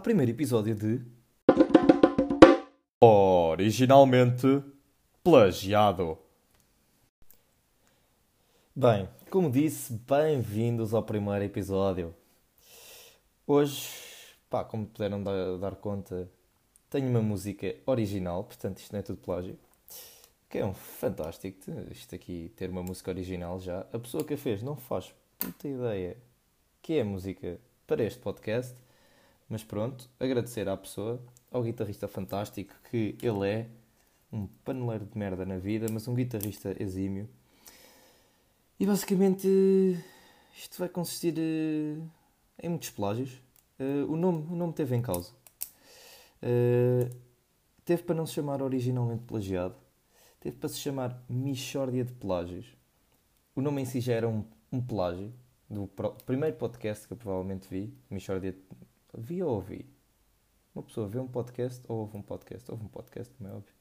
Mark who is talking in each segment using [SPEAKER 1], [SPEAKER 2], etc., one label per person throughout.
[SPEAKER 1] Ao primeiro episódio de Originalmente Plagiado. Bem, como disse, bem-vindos ao primeiro episódio. Hoje, pá, como puderam dar, dar conta, tenho uma música original, portanto isto não é tudo plágio. Que é um fantástico, isto aqui, ter uma música original já. A pessoa que a fez não faz puta ideia que é a música para este podcast. Mas pronto, agradecer à pessoa, ao guitarrista fantástico que ele é, um paneleiro de merda na vida, mas um guitarrista exímio. E basicamente isto vai consistir uh, em muitos plágios. Uh, o, nome, o nome teve em causa. Uh, teve para não se chamar originalmente plagiado, teve para se chamar Michórdia de Plágios. O nome em si já era um, um plágio, do primeiro podcast que eu provavelmente vi, Michórdia. Vi ou ouvi? Uma pessoa vê um podcast ou ouve um podcast? Ouve um podcast, como é óbvio.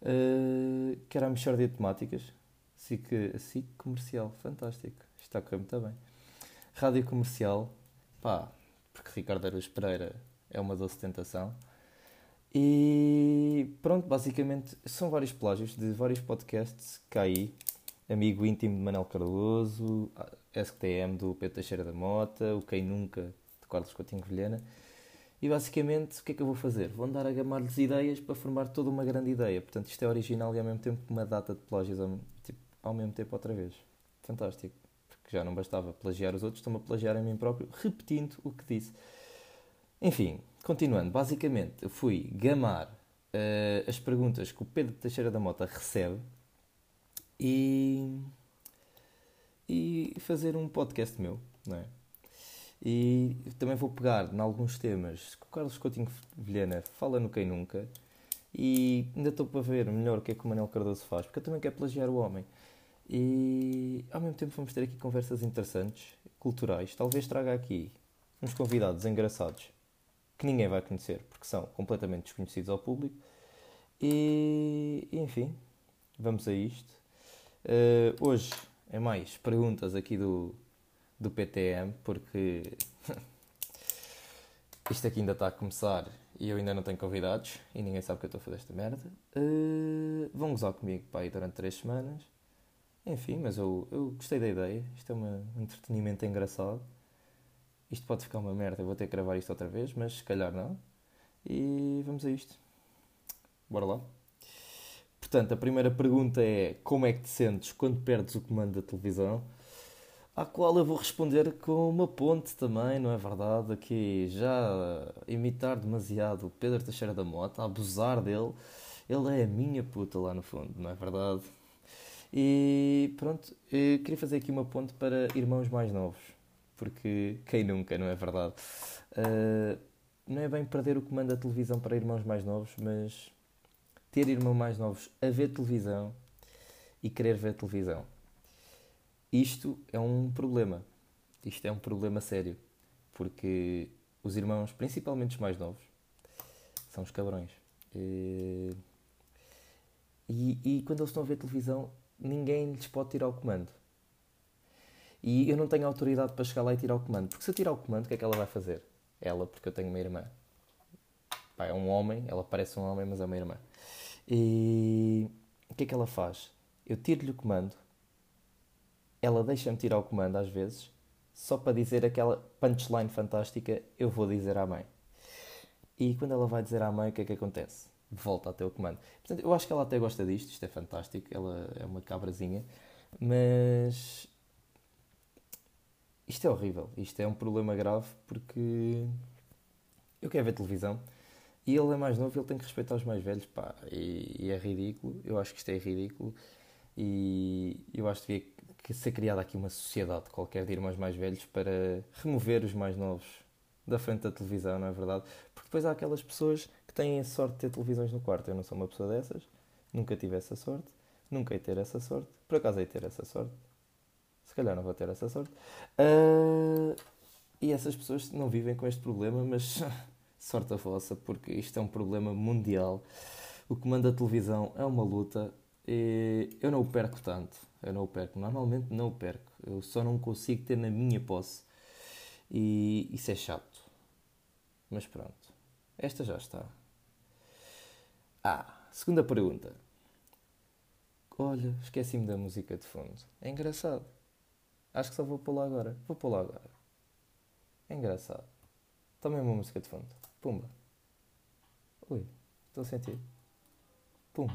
[SPEAKER 1] Uh, que era a Michórdia de Temáticas. SIC, SIC comercial, fantástico. Está a correr muito bem. Rádio comercial, pá, porque Ricardo Aruz Pereira é uma doce tentação. E pronto, basicamente são vários plágios de vários podcasts que aí amigo íntimo de Manuel Cardoso, STM do Pedro Teixeira da Mota, o Quem Nunca Carlos Coutinho Vilhena. E basicamente o que é que eu vou fazer? Vou andar a gamar-lhes ideias para formar toda uma grande ideia. Portanto, isto é original e ao mesmo tempo uma data de plágios ao, tipo, ao mesmo tempo outra vez. Fantástico. Porque já não bastava plagiar os outros, estou-me a plagiar a mim próprio, repetindo o que disse. Enfim, continuando. Basicamente, eu fui gamar uh, as perguntas que o Pedro Teixeira da Mota recebe e, e fazer um podcast meu, não é? E também vou pegar em alguns temas que o Carlos Coutinho Vilhena fala no Quem Nunca e ainda estou para ver melhor o que é que o Manuel Cardoso faz, porque eu também quero plagiar o homem. E ao mesmo tempo vamos ter aqui conversas interessantes, culturais. Talvez traga aqui uns convidados engraçados que ninguém vai conhecer, porque são completamente desconhecidos ao público. E enfim, vamos a isto. Uh, hoje é mais perguntas aqui do, do PTM, porque isto aqui ainda está a começar e eu ainda não tenho convidados e ninguém sabe que eu estou a fazer esta merda. Uh, vão gozar comigo para aí durante 3 semanas. Enfim, mas eu, eu gostei da ideia. Isto é um entretenimento engraçado. Isto pode ficar uma merda, eu vou ter que gravar isto outra vez, mas se calhar não. E vamos a isto. Bora lá. Portanto, a primeira pergunta é como é que te sentes quando perdes o comando da televisão? À qual eu vou responder com uma ponte também, não é verdade? Aqui já imitar demasiado o Pedro Teixeira da Mota, abusar dele. Ele é a minha puta lá no fundo, não é verdade? E pronto, queria fazer aqui uma ponte para irmãos mais novos, porque quem nunca, não é verdade? Uh, não é bem perder o comando da televisão para irmãos mais novos, mas ter irmãos mais novos a ver televisão e querer ver televisão. Isto é um problema. Isto é um problema sério. Porque os irmãos, principalmente os mais novos, são os cabrões. E, e, e quando eles estão a ver televisão, ninguém lhes pode tirar o comando. E eu não tenho autoridade para chegar lá e tirar o comando. Porque se eu tirar o comando, o que é que ela vai fazer? Ela, porque eu tenho uma irmã. Pá, é um homem, ela parece um homem, mas é uma irmã. E o que é que ela faz? Eu tiro-lhe o comando, ela deixa-me tirar o comando às vezes, só para dizer aquela punchline fantástica: eu vou dizer à mãe. E quando ela vai dizer à mãe, o que é que acontece? Volta a ter o comando. Portanto, eu acho que ela até gosta disto, isto é fantástico, ela é uma cabrazinha, mas isto é horrível, isto é um problema grave porque eu quero ver televisão e ele é mais novo, ele tem que respeitar os mais velhos, pá, e, e é ridículo. Eu acho que isto é ridículo. E eu acho que devia que ser criada aqui uma sociedade qualquer de irmãos mais velhos para remover os mais novos da frente da televisão, não é verdade? Porque depois há aquelas pessoas que têm a sorte de ter televisões no quarto. Eu não sou uma pessoa dessas, nunca tive essa sorte, nunca hei ter essa sorte, por acaso hei ter essa sorte, se calhar não vou ter essa sorte. Uh, e essas pessoas não vivem com este problema, mas sorte a vossa, porque isto é um problema mundial. O comando da televisão é uma luta e eu não o perco tanto. Eu não o perco. Normalmente não o perco. Eu só não consigo ter na minha posse. E isso é chato. Mas pronto. Esta já está. Ah, segunda pergunta. Olha, esqueci-me da música de fundo. É engraçado. Acho que só vou pô-la agora. Vou pô-la agora. É engraçado. Também uma música de fundo. Pumba. Ui, estou a sentir. Pum.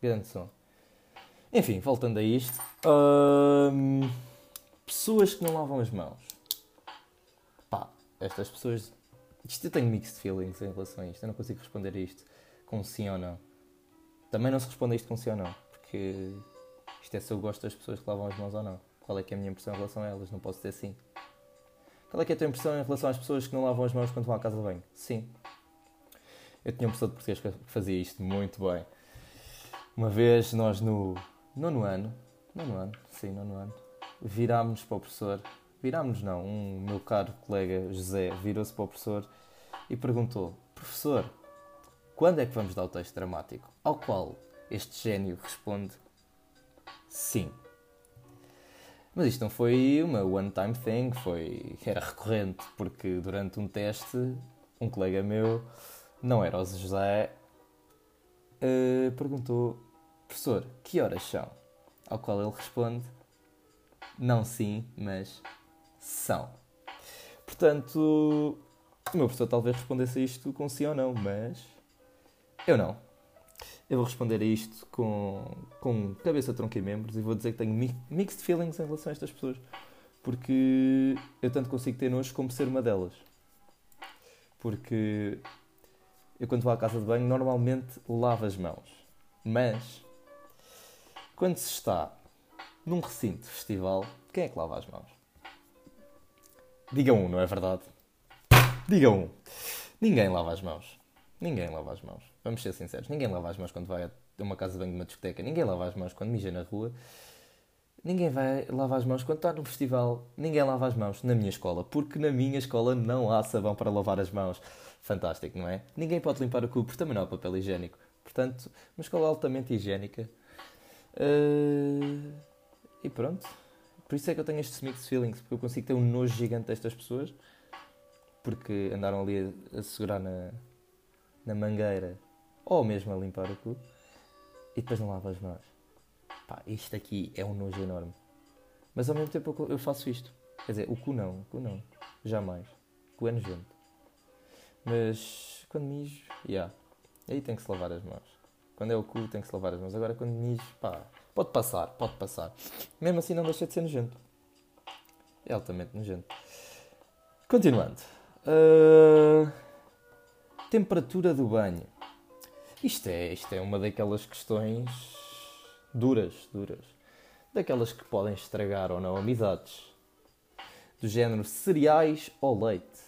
[SPEAKER 1] Grande som. Enfim, voltando a isto. Hum, pessoas que não lavam as mãos. Pá, estas pessoas. Isto eu tenho mixed feelings em relação a isto. Eu não consigo responder a isto com sim ou não. Também não se responde a isto com sim ou não. Porque isto é se eu gosto das pessoas que lavam as mãos ou não. Qual é que é a minha impressão em relação a elas? Não posso dizer sim. Qual é que é a tua impressão em relação às pessoas que não lavam as mãos quando vão à casa de banho? Sim. Eu tinha um professor de português que fazia isto muito bem. Uma vez nós no nono ano, nono ano, sim, nono ano, virámos para o professor, virámos não, um meu caro colega José virou-se para o professor e perguntou, professor, quando é que vamos dar o texto dramático? Ao qual este gênio responde, sim. Mas isto não foi uma one-time thing, foi, era recorrente, porque durante um teste, um colega meu, não era o José, uh, perguntou, professor, que horas são? Ao qual ele responde, não sim, mas são. Portanto, o meu professor talvez respondesse a isto com sim ou não, mas eu não. Eu vou responder a isto com, com cabeça, tronco e membros e vou dizer que tenho mixed feelings em relação a estas pessoas. Porque eu tanto consigo ter nojo como ser uma delas. Porque eu quando vou à casa de banho normalmente lavo as mãos. Mas quando se está num recinto de festival, quem é que lava as mãos? Diga um, não é verdade? Diga um. Ninguém lava as mãos. Ninguém lava as mãos. Vamos ser sinceros. Ninguém lava as mãos quando vai a uma casa de banho de uma discoteca. Ninguém lava as mãos quando mija na rua. Ninguém vai lavar as mãos quando está num festival. Ninguém lava as mãos na minha escola. Porque na minha escola não há sabão para lavar as mãos fantástico, não é? Ninguém pode limpar o cu porque também não há papel higiênico. Portanto, uma escola altamente higiênica. Uh... E pronto. Por isso é que eu tenho estes mixed feelings, porque eu consigo ter um nojo gigante destas pessoas, porque andaram ali a, a segurar na, na mangueira ou mesmo a limpar o cu e depois não lava as mãos. Pá, isto aqui é um nojo enorme. Mas ao mesmo tempo eu faço isto. Quer dizer, o cu não, o cu não. Jamais. O cu é nojento. Mas quando mijo, yeah, aí tem que se lavar as mãos. Quando é o cu, tem que se lavar as mãos. Agora quando mijo, pá, pode passar, pode passar. Mesmo assim não deixa de ser nojento. É altamente nojento. Continuando. Uh... Temperatura do banho. Isto é, isto é uma daquelas questões duras, duras. Daquelas que podem estragar ou não amizades. Do género cereais ou leite.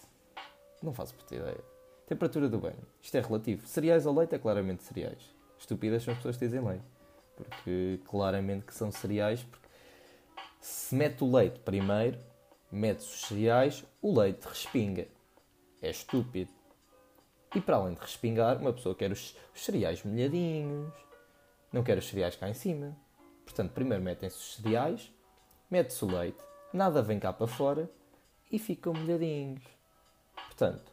[SPEAKER 1] Não faço puta ideia. Temperatura do banho. Isto é relativo. Cereais ou leite é claramente cereais. Estúpidas são as pessoas que dizem leite. Porque claramente que são cereais. Porque se mete o leite primeiro, mete os cereais, o leite respinga. É estúpido. E para além de respingar, uma pessoa quer os, os cereais molhadinhos. Não quer os cereais cá em cima. Portanto, primeiro metem-se os cereais, mete-se o leite, nada vem cá para fora e ficam molhadinhos. Portanto,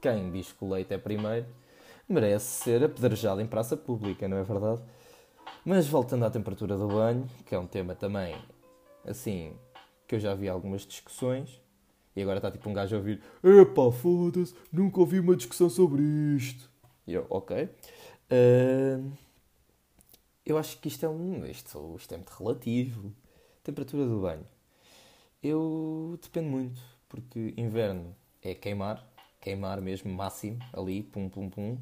[SPEAKER 1] quem diz que o leite é primeiro merece ser apedrejado em praça pública, não é verdade? Mas voltando à temperatura do banho, que é um tema também assim que eu já vi algumas discussões, e agora está tipo um gajo a ouvir: Epá, foda-se, nunca ouvi uma discussão sobre isto. E eu, ok. Uh, eu acho que isto é um. Isto, isto é muito relativo. Temperatura do banho. Eu depende muito, porque inverno é queimar, queimar mesmo, máximo, ali, pum, pum, pum,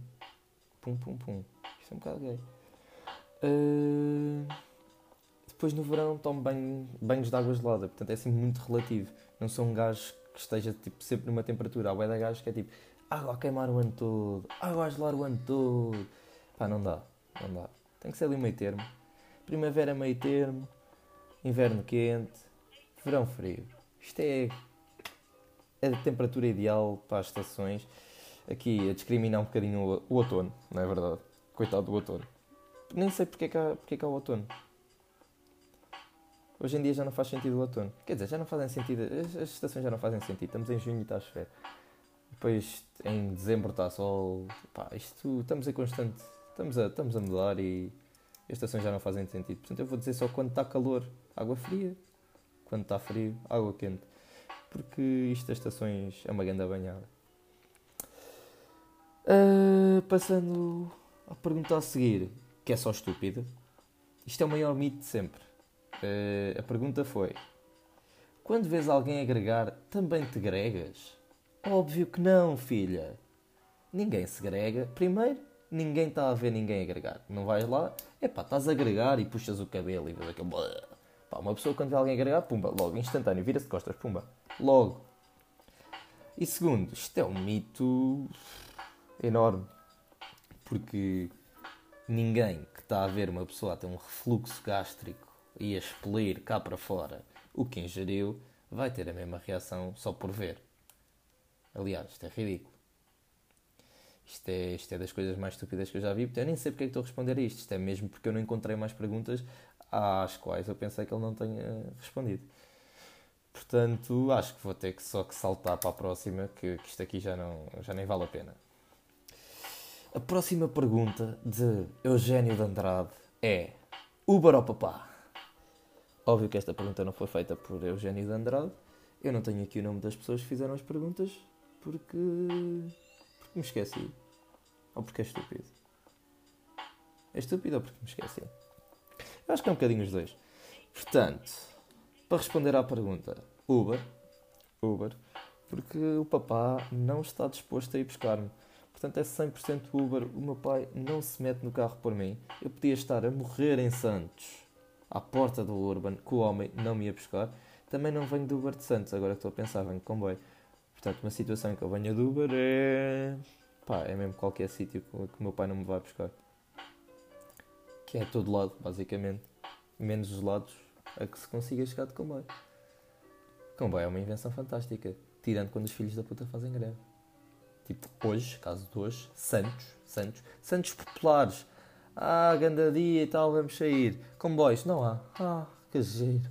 [SPEAKER 1] pum, pum, pum. Isto é um bocado gay. Uh... Depois no verão tomo banho, banhos de água gelada, portanto é assim muito relativo. Não sou um gajo que esteja tipo, sempre numa temperatura. Há da gajos que é tipo água a queimar o ano todo, água a gelar o ano todo. Pá, não dá, não dá. Tem que ser ali meio termo. Primavera meio termo, inverno quente, verão frio. Isto é a temperatura ideal para as estações. Aqui a discriminar um bocadinho o, outono, não é verdade? Coitado do outono. Nem sei porque é que há, porque é que há o outono. Hoje em dia já não faz sentido o outono. Quer dizer, já não fazem sentido. As, as estações já não fazem sentido. Estamos em junho e está a chover. Depois em dezembro está sol. Pá, isto estamos em constante. Estamos a, estamos a mudar e as estações já não fazem sentido. Portanto, eu vou dizer só quando está calor, água fria. Quando está frio, água quente. Porque isto das estações é uma grande banhada. Uh, passando à pergunta a seguir, que é só estúpida. Isto é o maior mito de sempre. Uh, a pergunta foi: Quando vês alguém agregar, também te gregas? Óbvio que não, filha. Ninguém se grega. Primeiro, ninguém está a ver ninguém agregar. Não vais lá, é pá, estás a agregar e puxas o cabelo e vês aquele. Pá, uma pessoa quando vê alguém agregar, pumba, logo, instantâneo, vira-se de costas, pumba, logo. E segundo, isto é um mito enorme. Porque ninguém que está a ver uma pessoa a ter um refluxo gástrico e a expelir cá para fora o que ingeriu, vai ter a mesma reação só por ver. Aliás, isto é ridículo. Isto é, isto é das coisas mais estúpidas que eu já vi. Eu nem sei porque é que estou a responder a isto. Isto é mesmo porque eu não encontrei mais perguntas às quais eu pensei que ele não tenha respondido. Portanto, acho que vou ter que só que saltar para a próxima, que, que isto aqui já, não, já nem vale a pena. A próxima pergunta de Eugênio de Andrade é Uber ou papá? Óbvio que esta pergunta não foi feita por Eugênio de Andrade. Eu não tenho aqui o nome das pessoas que fizeram as perguntas porque, porque me esqueci. Ou porque é estúpido. É estúpido ou porque me esqueci? Eu acho que é um bocadinho os dois. Portanto, para responder à pergunta, Uber. Uber. Porque o papá não está disposto a ir buscar-me. Portanto, é 100% Uber. O meu pai não se mete no carro por mim. Eu podia estar a morrer em Santos à porta do Urban, que o homem não me ia buscar. Também não venho do Uber de Santos, agora que estou a pensar, venho de comboio. Portanto, uma situação em que eu venho do Uber é. pá, é mesmo qualquer sítio que o meu pai não me vai buscar. Que é todo lado, basicamente. Menos os lados a que se consiga chegar de comboio. Comboio é uma invenção fantástica, tirando quando os filhos da puta fazem greve. Tipo, hoje, caso de hoje, Santos, Santos, Santos populares ah, ganda dia e tal, vamos sair. Comboios, não há. Ah, que giro.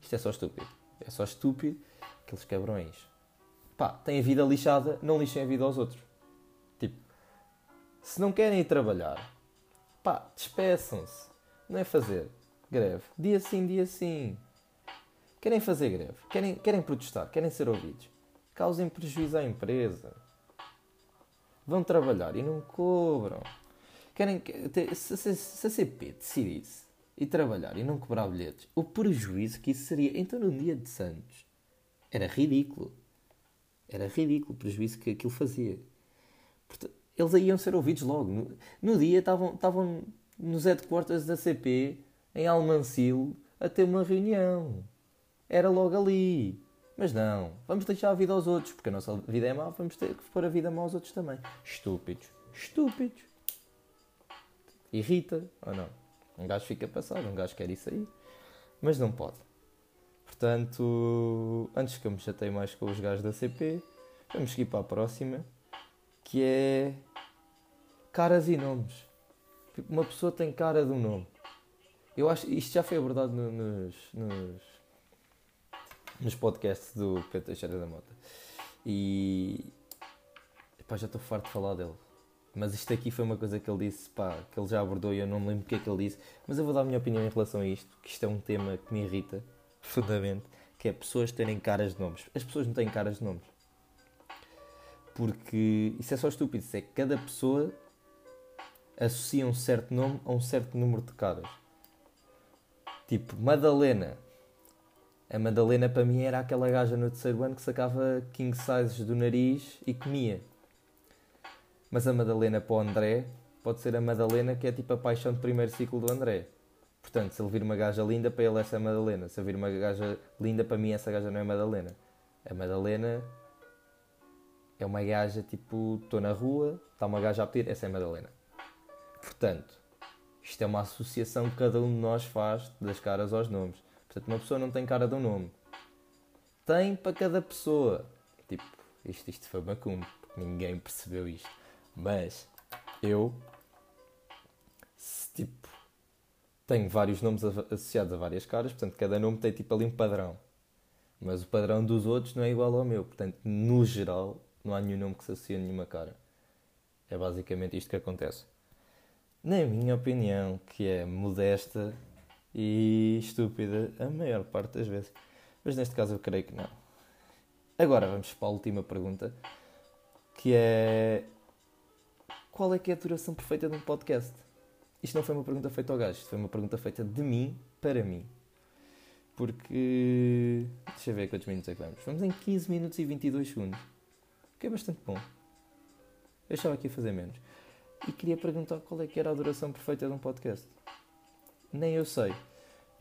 [SPEAKER 1] Isto é só estúpido. É só estúpido aqueles cabrões. Pá, têm a vida lixada, não lixem a vida aos outros. Tipo, se não querem ir trabalhar, pá, despeçam-se. Não é fazer greve. Dia sim, dia sim. Querem fazer greve, querem, querem protestar, querem ser ouvidos. Causem prejuízo à empresa. Vão trabalhar e não cobram. Querem, se, se, se a CP decidisse ir trabalhar e não cobrar bilhetes, o prejuízo que isso seria. Então, no dia de Santos, era ridículo. Era ridículo o prejuízo que aquilo fazia. Portanto, eles iam ser ouvidos logo. No, no dia estavam, estavam nos headquarters da CP, em Almancil, a ter uma reunião. Era logo ali. Mas não, vamos deixar a vida aos outros, porque a nossa vida é má, vamos ter que pôr a vida má aos outros também. Estúpidos. Estúpidos irrita ou não. Um gajo fica passado, um gajo quer isso aí, mas não pode. Portanto, antes que eu me chatei mais com os gajos da CP, vamos seguir para a próxima, que é caras e nomes. Tipo, uma pessoa tem cara de um nome. Eu acho isto já foi abordado no, nos, nos, nos podcasts do Pedro Teixeira da Mota. E epá, já estou farto de falar dele. Mas isto aqui foi uma coisa que ele disse, pá, que ele já abordou e eu não me lembro o que é que ele disse. Mas eu vou dar a minha opinião em relação a isto, que isto é um tema que me irrita profundamente, que é pessoas terem caras de nomes. As pessoas não têm caras de nomes. Porque isso é só estúpido. Isso é que cada pessoa associa um certo nome a um certo número de caras. Tipo, Madalena. A Madalena para mim era aquela gaja no terceiro ano que sacava king sizes do nariz e comia. Mas a Madalena para o André pode ser a Madalena que é tipo a paixão de primeiro ciclo do André. Portanto, se ele vir uma gaja linda, para ele essa é Madalena. Se eu vir uma gaja linda, para mim essa gaja não é Madalena. A Madalena é uma gaja tipo, estou na rua, está uma gaja a pedir, essa é Madalena. Portanto, isto é uma associação que cada um de nós faz das caras aos nomes. Portanto, uma pessoa não tem cara de um nome. Tem para cada pessoa. Tipo, isto, isto foi macumbo. Ninguém percebeu isto. Mas eu, se, tipo, tenho vários nomes associados a várias caras, portanto, cada nome tem tipo ali um padrão. Mas o padrão dos outros não é igual ao meu, portanto, no geral, não há nenhum nome que se associe a nenhuma cara. É basicamente isto que acontece. Na minha opinião, que é modesta e estúpida a maior parte das vezes. Mas neste caso eu creio que não. Agora vamos para a última pergunta, que é qual é que é a duração perfeita de um podcast? Isto não foi uma pergunta feita ao gajo, isto foi uma pergunta feita de mim para mim. Porque. Deixa eu ver quantos minutos é que vamos. Vamos em 15 minutos e 22 segundos. O que é bastante bom. Eu estava aqui a fazer menos. E queria perguntar qual é que era a duração perfeita de um podcast. Nem eu sei.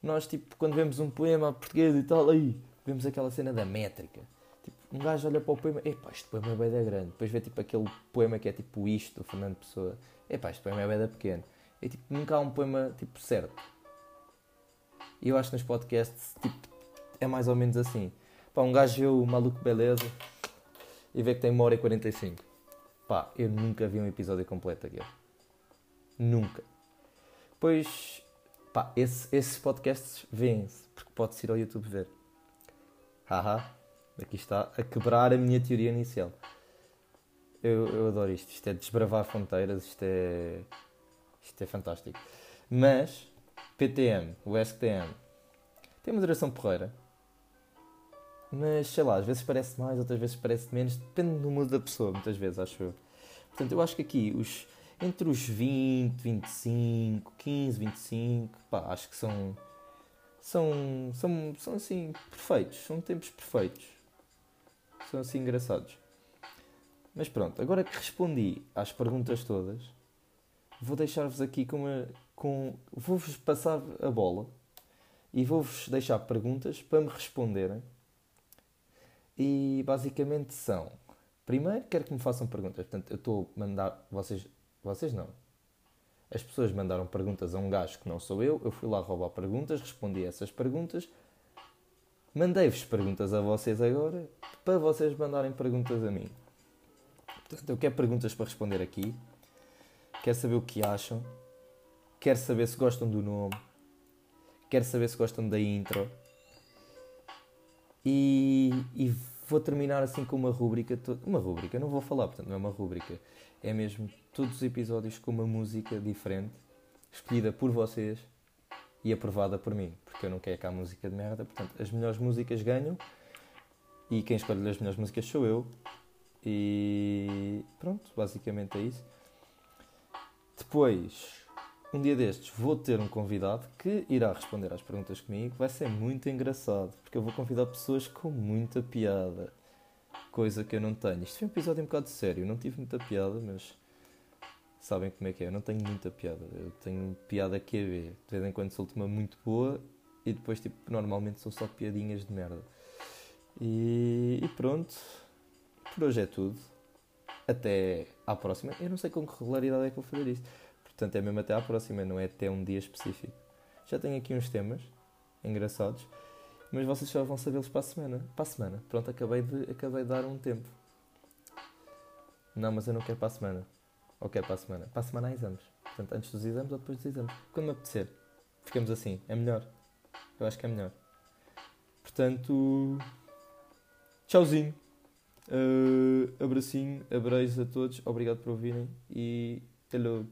[SPEAKER 1] Nós, tipo, quando vemos um poema português e tal, aí, vemos aquela cena da métrica. Tipo, um gajo olha para o poema, epá, este poema é bem da grande. Depois vê, tipo, aquele poema que é tipo isto, do Fernando Pessoa. Epá, este poema é bem da pequeno. É tipo, nunca há um poema, tipo, certo. E eu acho que nos podcasts, tipo, é mais ou menos assim. Pá, um gajo vê o Maluco Beleza e vê que tem 1 hora e 45. Pá, eu nunca vi um episódio completo daquele. Nunca. Pois, pá, esse, esses podcasts vêem-se, porque pode-se ir ao YouTube ver. Haha, aqui está, a quebrar a minha teoria inicial. Eu, eu adoro isto, isto é desbravar fronteiras, isto é isto é fantástico. Mas, PTM, o STM, tem uma duração porreira. Mas, sei lá, às vezes parece mais, outras vezes parece menos. Depende do mundo da pessoa, muitas vezes, acho eu. Portanto, eu acho que aqui, os, entre os 20, 25, 15, 25, pá, acho que são, são, são, são assim, perfeitos. São tempos perfeitos. São assim engraçados. Mas pronto, agora que respondi às perguntas todas, vou deixar-vos aqui com. Com, vou-vos passar a bola e vou-vos deixar perguntas para me responderem. E basicamente são. Primeiro, quero que me façam perguntas. Portanto, eu estou a mandar. Vocês. Vocês não. As pessoas mandaram perguntas a um gajo que não sou eu. Eu fui lá roubar perguntas, respondi a essas perguntas. Mandei-vos perguntas a vocês agora para vocês mandarem perguntas a mim. Portanto, eu quero perguntas para responder aqui quer saber o que acham, quer saber se gostam do nome, quer saber se gostam da intro. E, e vou terminar assim com uma rúbrica. Uma rúbrica, não vou falar, portanto, não é uma rúbrica. É mesmo todos os episódios com uma música diferente, escolhida por vocês e aprovada por mim, porque eu não quero cá música de merda. Portanto, as melhores músicas ganham e quem escolhe as melhores músicas sou eu. E pronto, basicamente é isso. Depois, um dia destes, vou ter um convidado que irá responder às perguntas comigo. Vai ser muito engraçado, porque eu vou convidar pessoas com muita piada. Coisa que eu não tenho. Isto foi um episódio um bocado sério. não tive muita piada, mas sabem como é que é. Eu não tenho muita piada. Eu tenho piada QB. De vez em quando solto uma muito boa e depois, tipo, normalmente são só piadinhas de merda. E, e pronto. Por hoje é tudo até à próxima. Eu não sei com que regularidade é que vou fazer isto. Portanto, é mesmo até à próxima, não é até um dia específico. Já tenho aqui uns temas engraçados, mas vocês só vão sabê-los para a semana. Para a semana. Pronto, acabei de, acabei de dar um tempo. Não, mas eu não quero para a semana. Ou quero para a semana? Para a semana há exames. Portanto, antes dos exames ou depois dos exames. Quando me apetecer. Ficamos assim. É melhor. Eu acho que é melhor. Portanto. Tchauzinho. Uh, abracinho, abraços a todos, obrigado por ouvirem e hello.